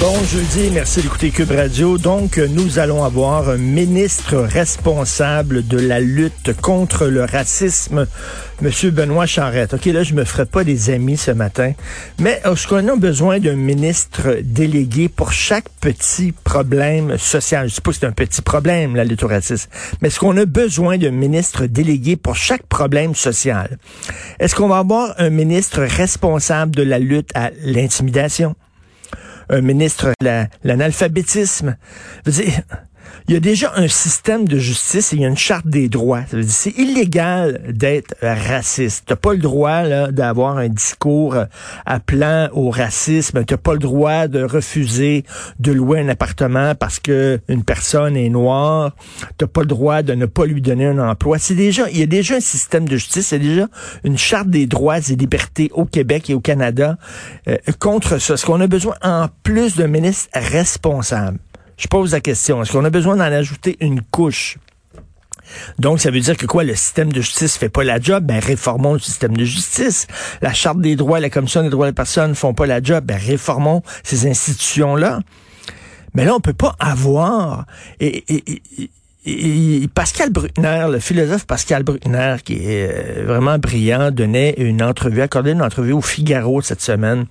Bon jeudi, merci d'écouter Cube Radio. Donc, nous allons avoir un ministre responsable de la lutte contre le racisme, Monsieur Benoît Charette. OK, là, je me ferai pas des amis ce matin, mais est-ce qu'on a besoin d'un ministre délégué pour chaque petit problème social? Je sais pas si c'est un petit problème, la lutte au racisme, mais est-ce qu'on a besoin d'un ministre délégué pour chaque problème social? Est-ce qu'on va avoir un ministre responsable de la lutte à l'intimidation? Un ministre de l'analphabétisme. Il y a déjà un système de justice et il y a une charte des droits. C'est illégal d'être raciste. T'as pas le droit d'avoir un discours appelant au racisme. T'as pas le droit de refuser de louer un appartement parce que une personne est noire. T'as pas le droit de ne pas lui donner un emploi. C'est déjà, il y a déjà un système de justice. Il y a déjà une charte des droits et libertés au Québec et au Canada euh, contre ça. Est-ce qu'on a besoin en plus d'un ministre responsable? Je pose la question, est-ce qu'on a besoin d'en ajouter une couche? Donc, ça veut dire que quoi, le système de justice fait pas la job? Ben, réformons le système de justice. La Charte des droits, la Commission des droits des personnes font pas la job. Ben, réformons ces institutions-là. Mais là, on peut pas avoir... Et, Pascal Bruckner, le philosophe Pascal Bruckner, qui est euh, vraiment brillant, donnait une entrevue, accordé une entrevue au Figaro cette semaine.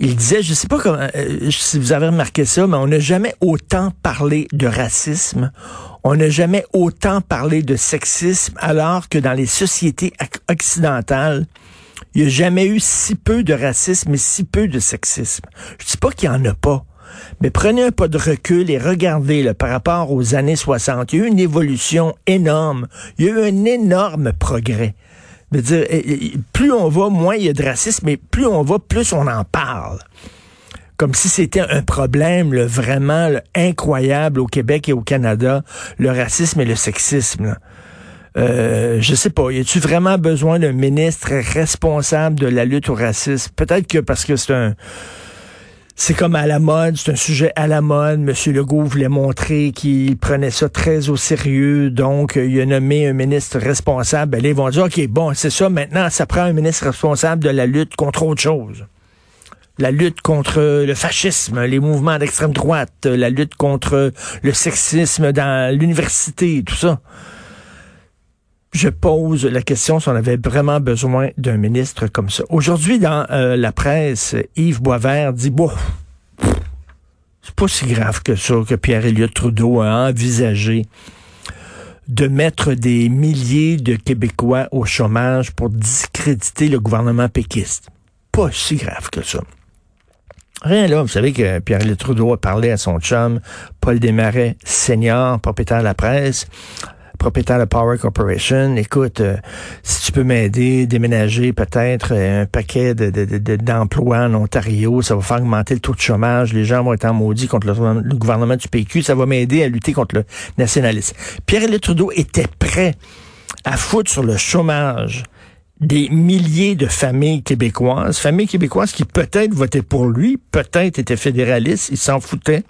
Il disait, je sais pas comment, euh, si vous avez remarqué ça, mais on n'a jamais autant parlé de racisme, on n'a jamais autant parlé de sexisme, alors que dans les sociétés occidentales, il n'y a jamais eu si peu de racisme et si peu de sexisme. Je dis pas qu'il n'y en a pas. Mais prenez un pas de recul et regardez là, par rapport aux années 60. Il y a eu une évolution énorme. Il y a eu un énorme progrès dire, plus on va, moins il y a de racisme, mais plus on va, plus on en parle. Comme si c'était un problème vraiment incroyable au Québec et au Canada, le racisme et le sexisme. Euh, je sais pas, y a-tu vraiment besoin d'un ministre responsable de la lutte au racisme? Peut-être que parce que c'est un c'est comme à la mode, c'est un sujet à la mode. Monsieur Legault voulait montrer qu'il prenait ça très au sérieux, donc euh, il a nommé un ministre responsable. Ben, ils vont dire, OK, bon, c'est ça, maintenant, ça prend un ministre responsable de la lutte contre autre chose. La lutte contre le fascisme, les mouvements d'extrême droite, la lutte contre le sexisme dans l'université, tout ça je pose la question si on avait vraiment besoin d'un ministre comme ça. Aujourd'hui, dans euh, la presse, Yves Boisvert dit, bon, c'est pas si grave que ça que Pierre-Éliott Trudeau a envisagé de mettre des milliers de Québécois au chômage pour discréditer le gouvernement péquiste. Pas si grave que ça. Rien là, vous savez que Pierre-Éliott Trudeau a parlé à son chum, Paul Desmarais, senior, propriétaire de la presse, propriétaire de Power Corporation, écoute, euh, si tu peux m'aider, déménager peut-être euh, un paquet d'emplois de, en Ontario, ça va faire augmenter le taux de chômage, les gens vont être en maudit contre le, gouvernement du PQ, ça va m'aider à lutter contre le nationalisme. Pierre-Éliott Trudeau était prêt à foutre sur le chômage des milliers de familles québécoises, familles québécoises qui peut-être votaient pour lui, peut-être étaient fédéralistes, il s'en foutait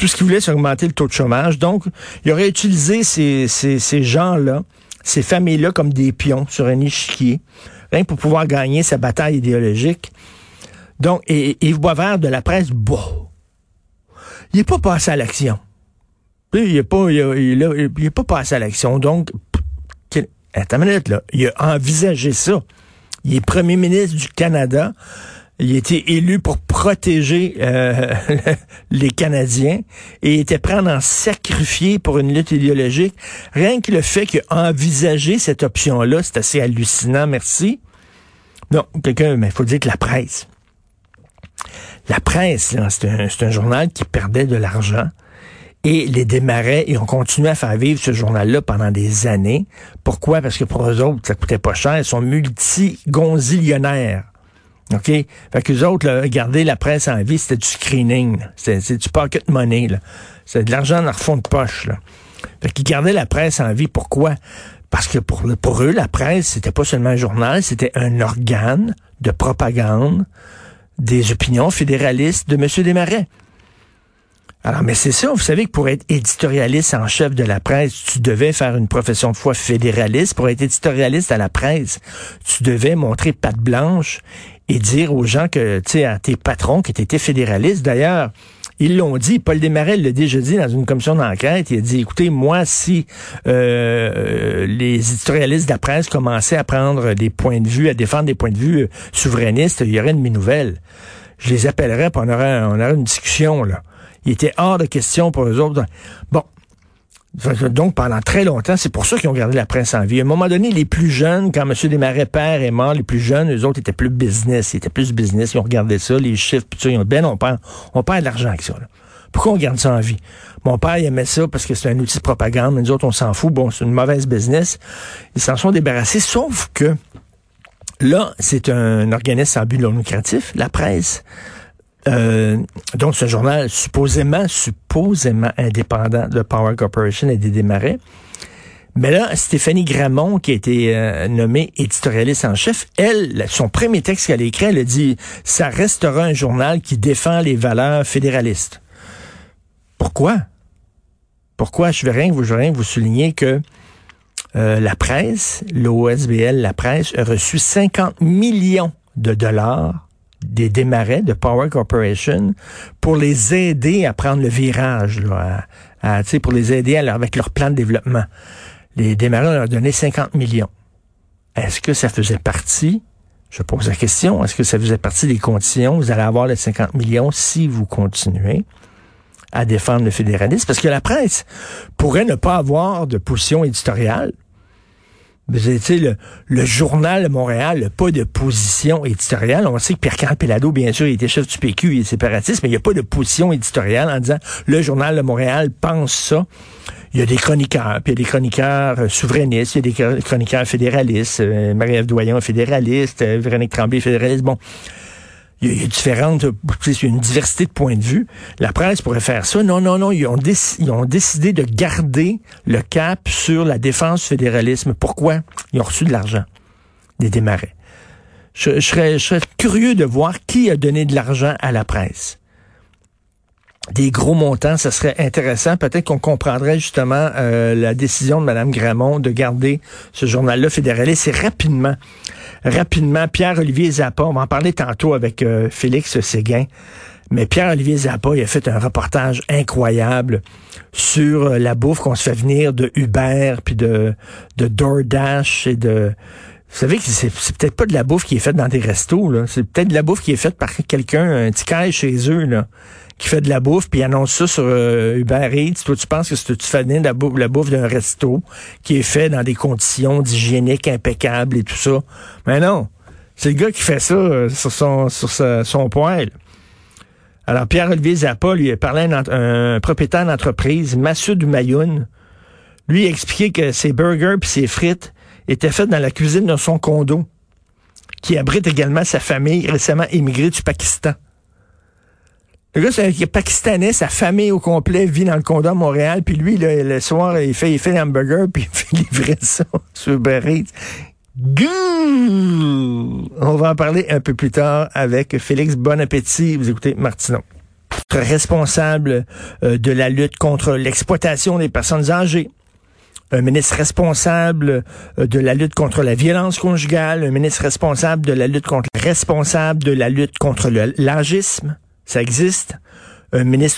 tout ce qu'il voulait, c'est augmenter le taux de chômage. Donc, il aurait utilisé ces, ces, ces gens-là, ces familles-là, comme des pions sur un échiquier, rien pour pouvoir gagner sa bataille idéologique. Donc, et, Yves Boisvert de la presse, bon, il n'est pas passé à l'action. Il n'est pas, il, il, pas passé à l'action. Donc, attends une minute, là. Il a envisagé ça. Il est premier ministre du Canada. Il était élu pour protéger euh, les Canadiens et était prêt à en sacrifier pour une lutte idéologique. Rien que le fait qu'il a cette option-là, c'est assez hallucinant, merci. Non, quelqu'un, mais il faut dire que la presse. La presse, c'est un, journal qui perdait de l'argent. Et les démarrais, ils ont continué à faire vivre ce journal-là pendant des années. Pourquoi? Parce que pour eux autres, ça coûtait pas cher. Ils sont multi-gonzillionnaires. OK? Fait que les autres, là, garder la presse en vie, c'était du screening. C'est du pocket money. C'est de l'argent dans le fond de poche. Là. Fait qu'ils gardaient la presse en vie. Pourquoi? Parce que pour, pour eux, la presse, c'était pas seulement un journal, c'était un organe de propagande des opinions fédéralistes de M. Desmarais. Alors, mais c'est ça, vous savez que pour être éditorialiste en chef de la presse, tu devais faire une profession de foi fédéraliste. Pour être éditorialiste à la presse, tu devais montrer patte blanche et dire aux gens que, tu sais, à tes patrons que tu étais fédéraliste. D'ailleurs, ils l'ont dit, Paul Desmarais l'a dit dans une commission d'enquête. Il a dit, écoutez, moi, si euh, les éditorialistes de la presse commençaient à prendre des points de vue, à défendre des points de vue euh, souverainistes, il y aurait une mes nouvelles. Je les appellerais, puis on aurait, on aurait une discussion, là. Il était hors de question pour eux autres. Bon. Donc, pendant très longtemps, c'est pour ça qu'ils ont gardé la presse en vie. À un moment donné, les plus jeunes, quand M. Desmarais père est mort, les plus jeunes, eux autres étaient plus business. Ils étaient plus business. Ils ont regardé ça, les chiffres, puis ça, ils ont dit, ben, on perd, on perd de l'argent avec ça. Pourquoi on garde ça en vie? Mon père, il aimait ça parce que c'est un outil de propagande, mais nous autres, on s'en fout. Bon, c'est une mauvaise business. Ils s'en sont débarrassés, sauf que là, c'est un organisme sans but non lucratif, la presse. Euh, donc, ce journal supposément, supposément indépendant de Power Corporation et des démarrais. Mais là, Stéphanie Gramont, qui a été euh, nommée éditorialiste en chef, elle, son premier texte qu'elle a écrit, elle a dit « Ça restera un journal qui défend les valeurs fédéralistes ». Pourquoi? Pourquoi? Je veux rien, je veux rien vous souligner que euh, la presse, l'OSBL, la presse, a reçu 50 millions de dollars des démarrais de Power Corporation pour les aider à prendre le virage, là, à, pour les aider avec leur plan de développement. Les démarrais leur donné 50 millions. Est-ce que ça faisait partie, je pose la question, est-ce que ça faisait partie des conditions, vous allez avoir les 50 millions si vous continuez à défendre le fédéralisme? Parce que la presse pourrait ne pas avoir de position éditoriale, le, le journal de Montréal n'a pas de position éditoriale. On sait que Pierre-Carl Pelado, bien sûr, il était chef du PQ, il est séparatiste, mais il n'y a pas de position éditoriale en disant le journal de Montréal pense ça. Il y a des chroniqueurs, puis il y a des chroniqueurs euh, souverainistes, il y a des chroniqueurs fédéralistes, euh, Marie-Ève Doyon fédéraliste, euh, Véronique Tremblay fédéraliste. Bon, il y, a, différentes, c'est une diversité de points de vue. La presse pourrait faire ça. Non, non, non, ils ont, décidé de garder le cap sur la défense du fédéralisme. Pourquoi? Ils ont reçu de l'argent des démarrais. Je, serais, je serais curieux de voir qui a donné de l'argent à la presse des gros montants, ce serait intéressant. Peut-être qu'on comprendrait justement euh, la décision de Mme Gramont de garder ce journal-là fédéraliste. C'est rapidement rapidement, Pierre-Olivier Zappa, on va en parler tantôt avec euh, Félix Séguin, mais Pierre-Olivier Zappa, il a fait un reportage incroyable sur euh, la bouffe qu'on se fait venir de Uber, puis de, de DoorDash et de... Vous savez que c'est, peut-être pas de la bouffe qui est faite dans des restos, là. C'est peut-être de la bouffe qui est faite par quelqu'un, un petit caille chez eux, là qui fait de la bouffe, puis annonce ça sur euh, Uber Eats. Toi, tu penses que tu fais de la bouffe, la bouffe d'un resto qui est fait dans des conditions d'hygiénique impeccables et tout ça. Mais non, c'est le gars qui fait ça euh, sur son sur son poêle. Alors, Pierre-Olivier Zappa, lui, a parlé à un, propriétaire d'entreprise, Massoud Mayoun. Lui, a expliqué que ses burgers puis ses frites étaient faits dans la cuisine de son condo, qui abrite également sa famille récemment émigrée du Pakistan. Le gars, c'est pakistanais, sa famille au complet vit dans le condo à Montréal, puis lui, le soir, il fait, il fait l'hamburger, puis il fait livrer ça sur Uber On va en parler un peu plus tard avec Félix Bon Appétit. Vous écoutez Martineau. Responsable euh, de la lutte contre l'exploitation des personnes âgées un ministre responsable euh, de la lutte contre la violence conjugale, un ministre responsable de la lutte contre responsable de la lutte contre l'âgisme, ça existe. Un ministre